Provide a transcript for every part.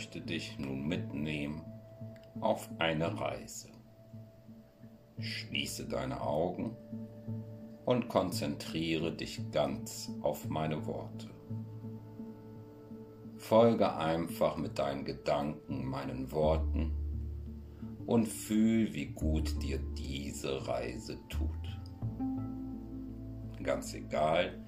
möchte dich nun mitnehmen auf eine Reise. Schließe deine Augen und konzentriere dich ganz auf meine Worte. Folge einfach mit deinen Gedanken meinen Worten und fühl, wie gut dir diese Reise tut. Ganz egal,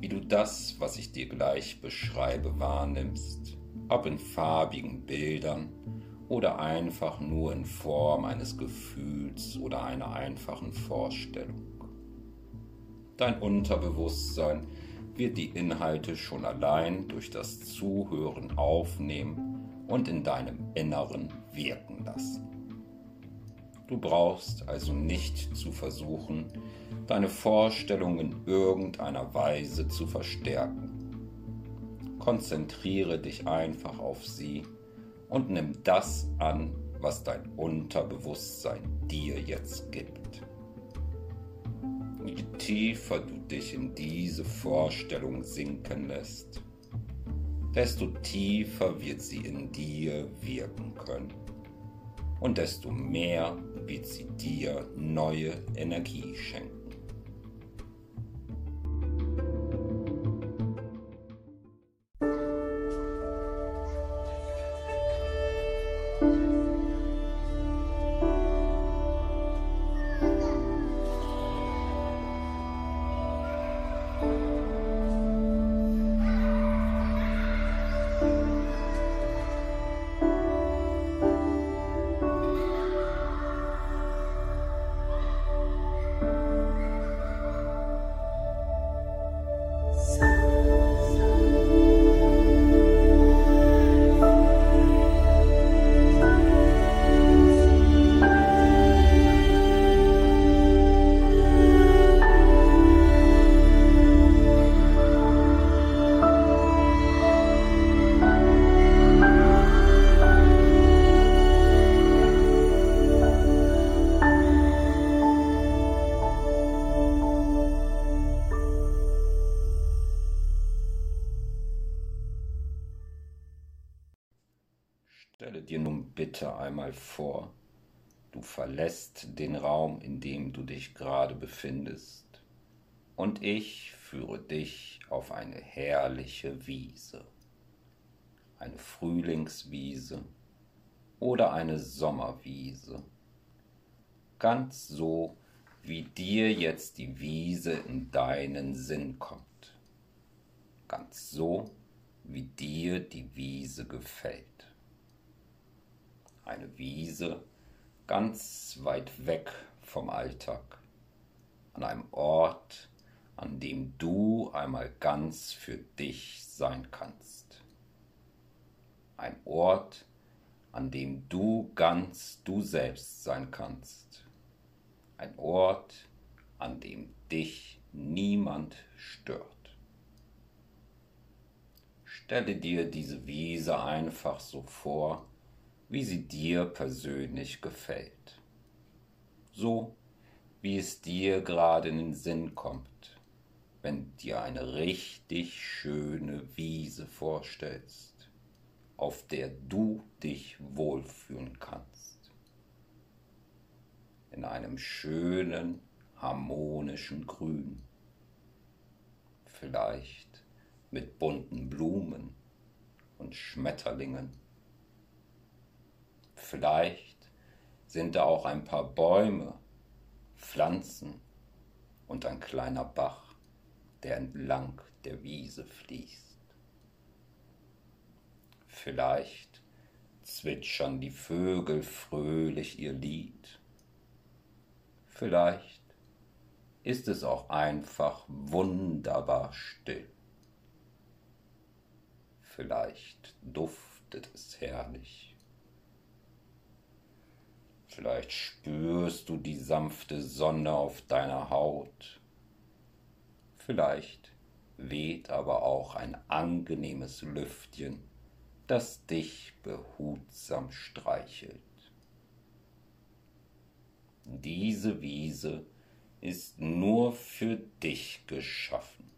wie du das, was ich dir gleich beschreibe, wahrnimmst, ob in farbigen Bildern oder einfach nur in Form eines Gefühls oder einer einfachen Vorstellung. Dein Unterbewusstsein wird die Inhalte schon allein durch das Zuhören aufnehmen und in deinem Inneren wirken lassen. Du brauchst also nicht zu versuchen, deine Vorstellung in irgendeiner Weise zu verstärken. Konzentriere dich einfach auf sie und nimm das an, was dein Unterbewusstsein dir jetzt gibt. Je tiefer du dich in diese Vorstellung sinken lässt, desto tiefer wird sie in dir wirken können und desto mehr wird sie dir neue Energie schenken. Stelle dir nun bitte einmal vor, du verlässt den Raum, in dem du dich gerade befindest, und ich führe dich auf eine herrliche Wiese, eine Frühlingswiese oder eine Sommerwiese, ganz so, wie dir jetzt die Wiese in deinen Sinn kommt, ganz so, wie dir die Wiese gefällt eine Wiese ganz weit weg vom Alltag, an einem Ort, an dem du einmal ganz für dich sein kannst. Ein Ort, an dem du ganz du selbst sein kannst. Ein Ort, an dem dich niemand stört. Stelle dir diese Wiese einfach so vor, wie sie dir persönlich gefällt. So wie es dir gerade in den Sinn kommt, wenn dir eine richtig schöne Wiese vorstellst, auf der du dich wohlfühlen kannst. In einem schönen, harmonischen Grün. Vielleicht mit bunten Blumen und Schmetterlingen Vielleicht sind da auch ein paar Bäume, Pflanzen und ein kleiner Bach, der entlang der Wiese fließt. Vielleicht zwitschern die Vögel fröhlich ihr Lied. Vielleicht ist es auch einfach wunderbar still. Vielleicht duftet es herrlich. Vielleicht spürst du die sanfte Sonne auf deiner Haut. Vielleicht weht aber auch ein angenehmes Lüftchen, das dich behutsam streichelt. Diese Wiese ist nur für dich geschaffen.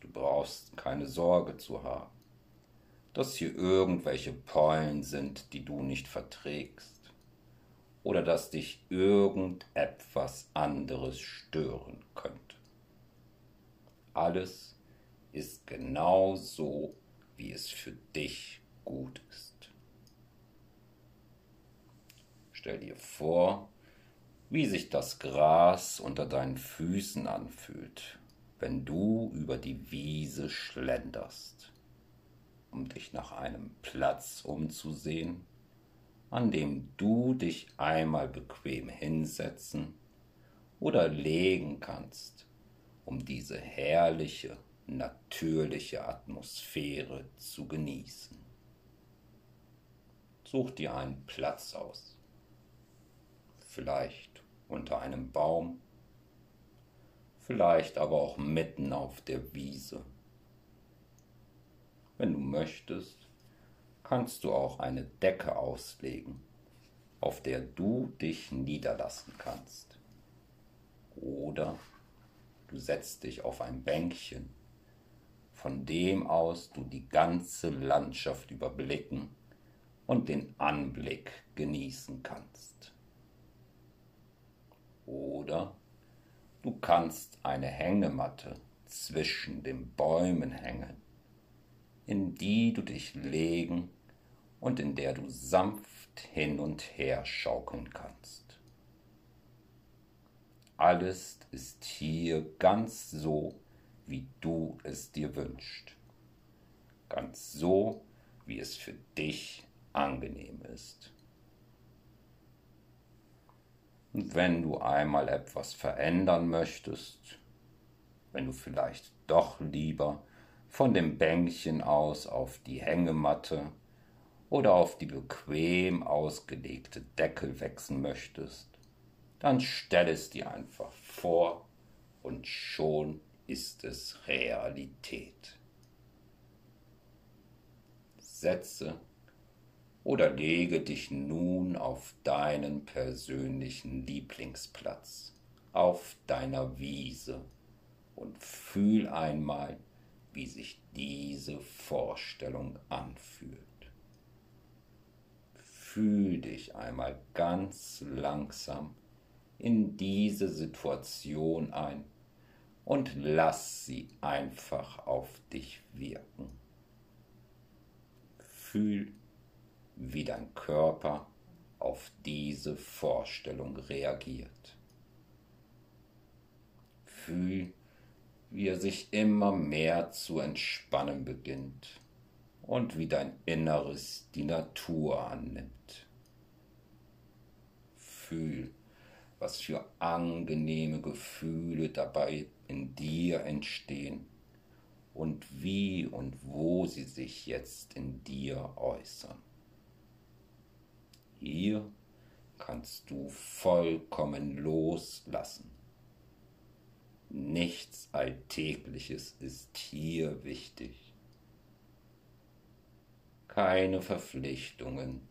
Du brauchst keine Sorge zu haben. Dass hier irgendwelche Pollen sind, die du nicht verträgst, oder dass dich irgendetwas anderes stören könnte. Alles ist genau so, wie es für dich gut ist. Stell dir vor, wie sich das Gras unter deinen Füßen anfühlt, wenn du über die Wiese schlenderst, um dich nach einem Platz umzusehen, an dem du dich einmal bequem hinsetzen oder legen kannst, um diese herrliche, natürliche Atmosphäre zu genießen. Such dir einen Platz aus, vielleicht unter einem Baum, vielleicht aber auch mitten auf der Wiese. Wenn du möchtest, kannst du auch eine Decke auslegen, auf der du dich niederlassen kannst. Oder du setzt dich auf ein Bänkchen, von dem aus du die ganze Landschaft überblicken und den Anblick genießen kannst. Oder du kannst eine Hängematte zwischen den Bäumen hängen, in die du dich legen und in der du sanft hin und her schaukeln kannst. Alles ist hier ganz so, wie du es dir wünschst, ganz so, wie es für dich angenehm ist. Und wenn du einmal etwas verändern möchtest, wenn du vielleicht doch lieber von dem Bänkchen aus auf die Hängematte oder auf die bequem ausgelegte Decke wechseln möchtest, dann stell es dir einfach vor und schon ist es Realität. Setze oder lege dich nun auf deinen persönlichen Lieblingsplatz, auf deiner Wiese und fühl einmal, wie sich diese Vorstellung anfühlt. Fühl dich einmal ganz langsam in diese Situation ein und lass sie einfach auf dich wirken. Fühl wie dein Körper auf diese Vorstellung reagiert. Fühl, wie er sich immer mehr zu entspannen beginnt und wie dein Inneres die Natur annimmt. Fühl, was für angenehme Gefühle dabei in dir entstehen und wie und wo sie sich jetzt in dir äußern. Hier kannst du vollkommen loslassen. Nichts Alltägliches ist hier wichtig. Keine Verpflichtungen,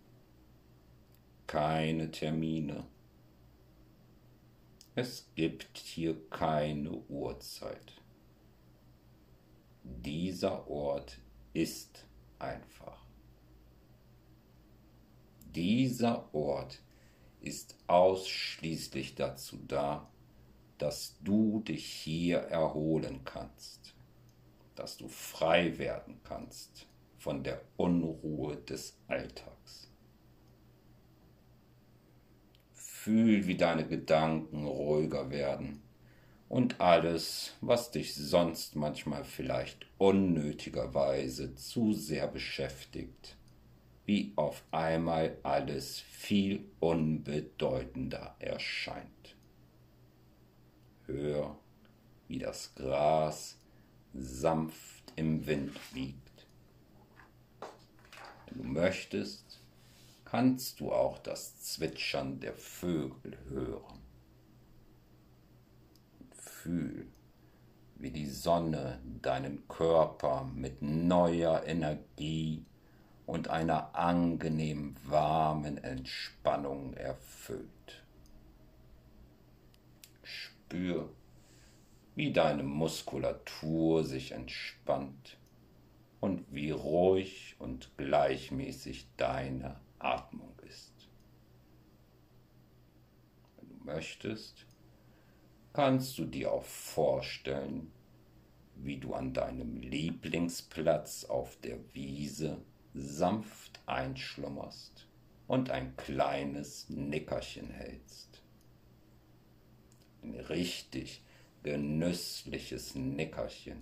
keine Termine. Es gibt hier keine Uhrzeit. Dieser Ort ist einfach. Dieser Ort ist ausschließlich dazu da, dass du dich hier erholen kannst, dass du frei werden kannst von der Unruhe des Alltags. Fühl, wie deine Gedanken ruhiger werden und alles, was dich sonst manchmal vielleicht unnötigerweise zu sehr beschäftigt, wie auf einmal alles viel unbedeutender erscheint. Hör, wie das Gras sanft im Wind wiegt. Wenn du möchtest, kannst du auch das Zwitschern der Vögel hören. Fühl, wie die Sonne deinen Körper mit neuer Energie und einer angenehm warmen Entspannung erfüllt. Spür, wie deine Muskulatur sich entspannt und wie ruhig und gleichmäßig deine Atmung ist. Wenn du möchtest, kannst du dir auch vorstellen, wie du an deinem Lieblingsplatz auf der Wiese sanft einschlummerst und ein kleines Nickerchen hältst. Richtig genüssliches Nickerchen,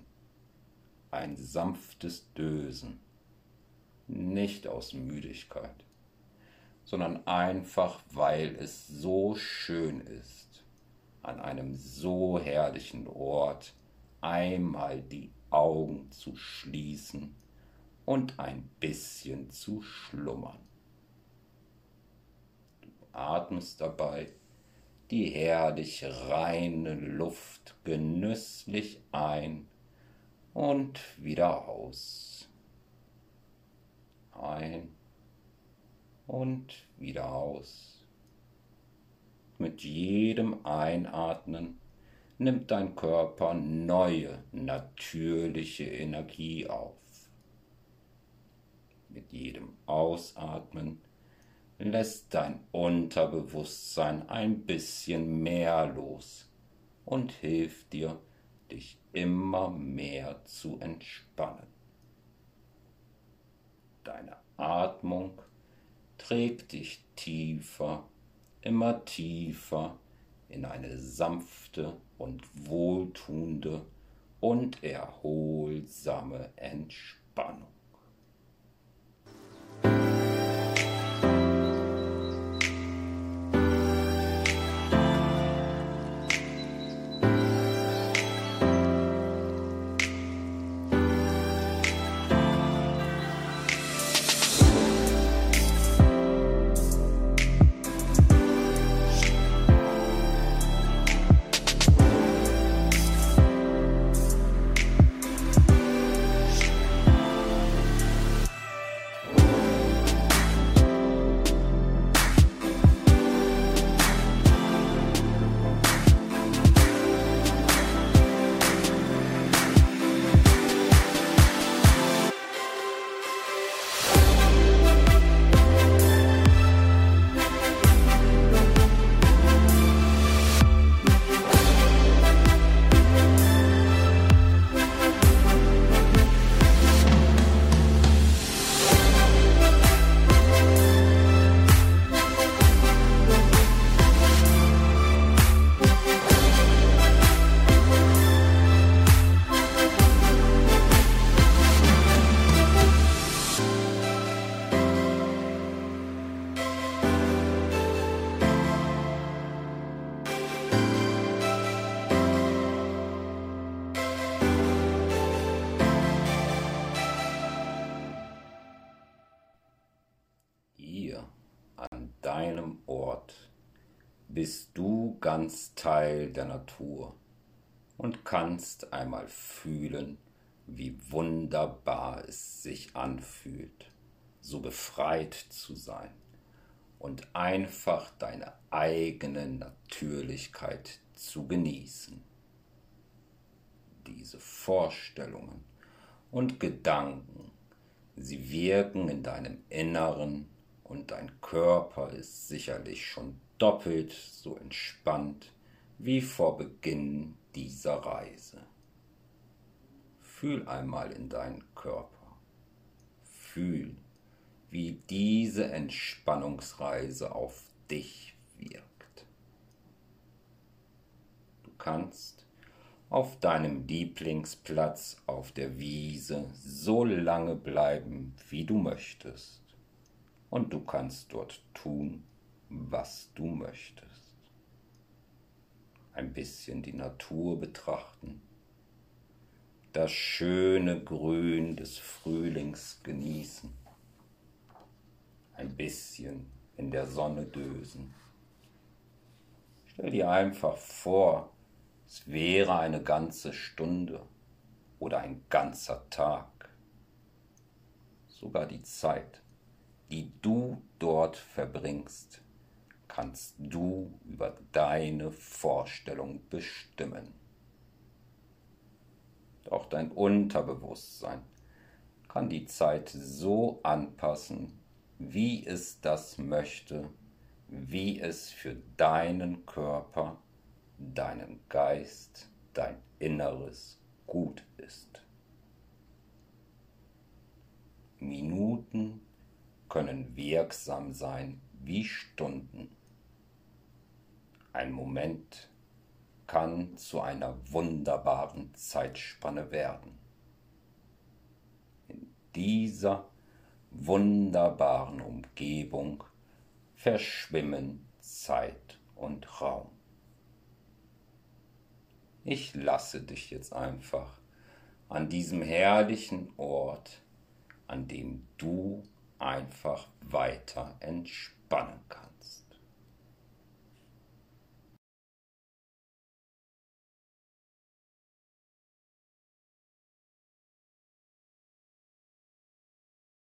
ein sanftes Dösen, nicht aus Müdigkeit, sondern einfach, weil es so schön ist, an einem so herrlichen Ort einmal die Augen zu schließen und ein bisschen zu schlummern. Du atmest dabei die herrlich reine Luft genüsslich ein und wieder aus. Ein und wieder aus. Mit jedem Einatmen nimmt dein Körper neue, natürliche Energie auf. Mit jedem Ausatmen lässt dein Unterbewusstsein ein bisschen mehr los und hilft dir, dich immer mehr zu entspannen. Deine Atmung trägt dich tiefer, immer tiefer in eine sanfte und wohltuende und erholsame Entspannung. Bist du ganz Teil der Natur und kannst einmal fühlen, wie wunderbar es sich anfühlt, so befreit zu sein und einfach deine eigene Natürlichkeit zu genießen. Diese Vorstellungen und Gedanken, sie wirken in deinem Inneren und dein Körper ist sicherlich schon doppelt so entspannt wie vor Beginn dieser Reise. Fühl einmal in deinen Körper. Fühl, wie diese Entspannungsreise auf dich wirkt. Du kannst auf deinem Lieblingsplatz auf der Wiese so lange bleiben, wie du möchtest und du kannst dort tun, was du möchtest. Ein bisschen die Natur betrachten, das schöne Grün des Frühlings genießen, ein bisschen in der Sonne dösen. Stell dir einfach vor, es wäre eine ganze Stunde oder ein ganzer Tag, sogar die Zeit die du dort verbringst, kannst du über deine Vorstellung bestimmen. Auch dein Unterbewusstsein kann die Zeit so anpassen, wie es das möchte, wie es für deinen Körper, deinen Geist, dein Inneres gut ist. Minuten können wirksam sein wie Stunden. Ein Moment kann zu einer wunderbaren Zeitspanne werden. In dieser wunderbaren Umgebung verschwimmen Zeit und Raum. Ich lasse dich jetzt einfach an diesem herrlichen Ort, an dem du einfach weiter entspannen kannst.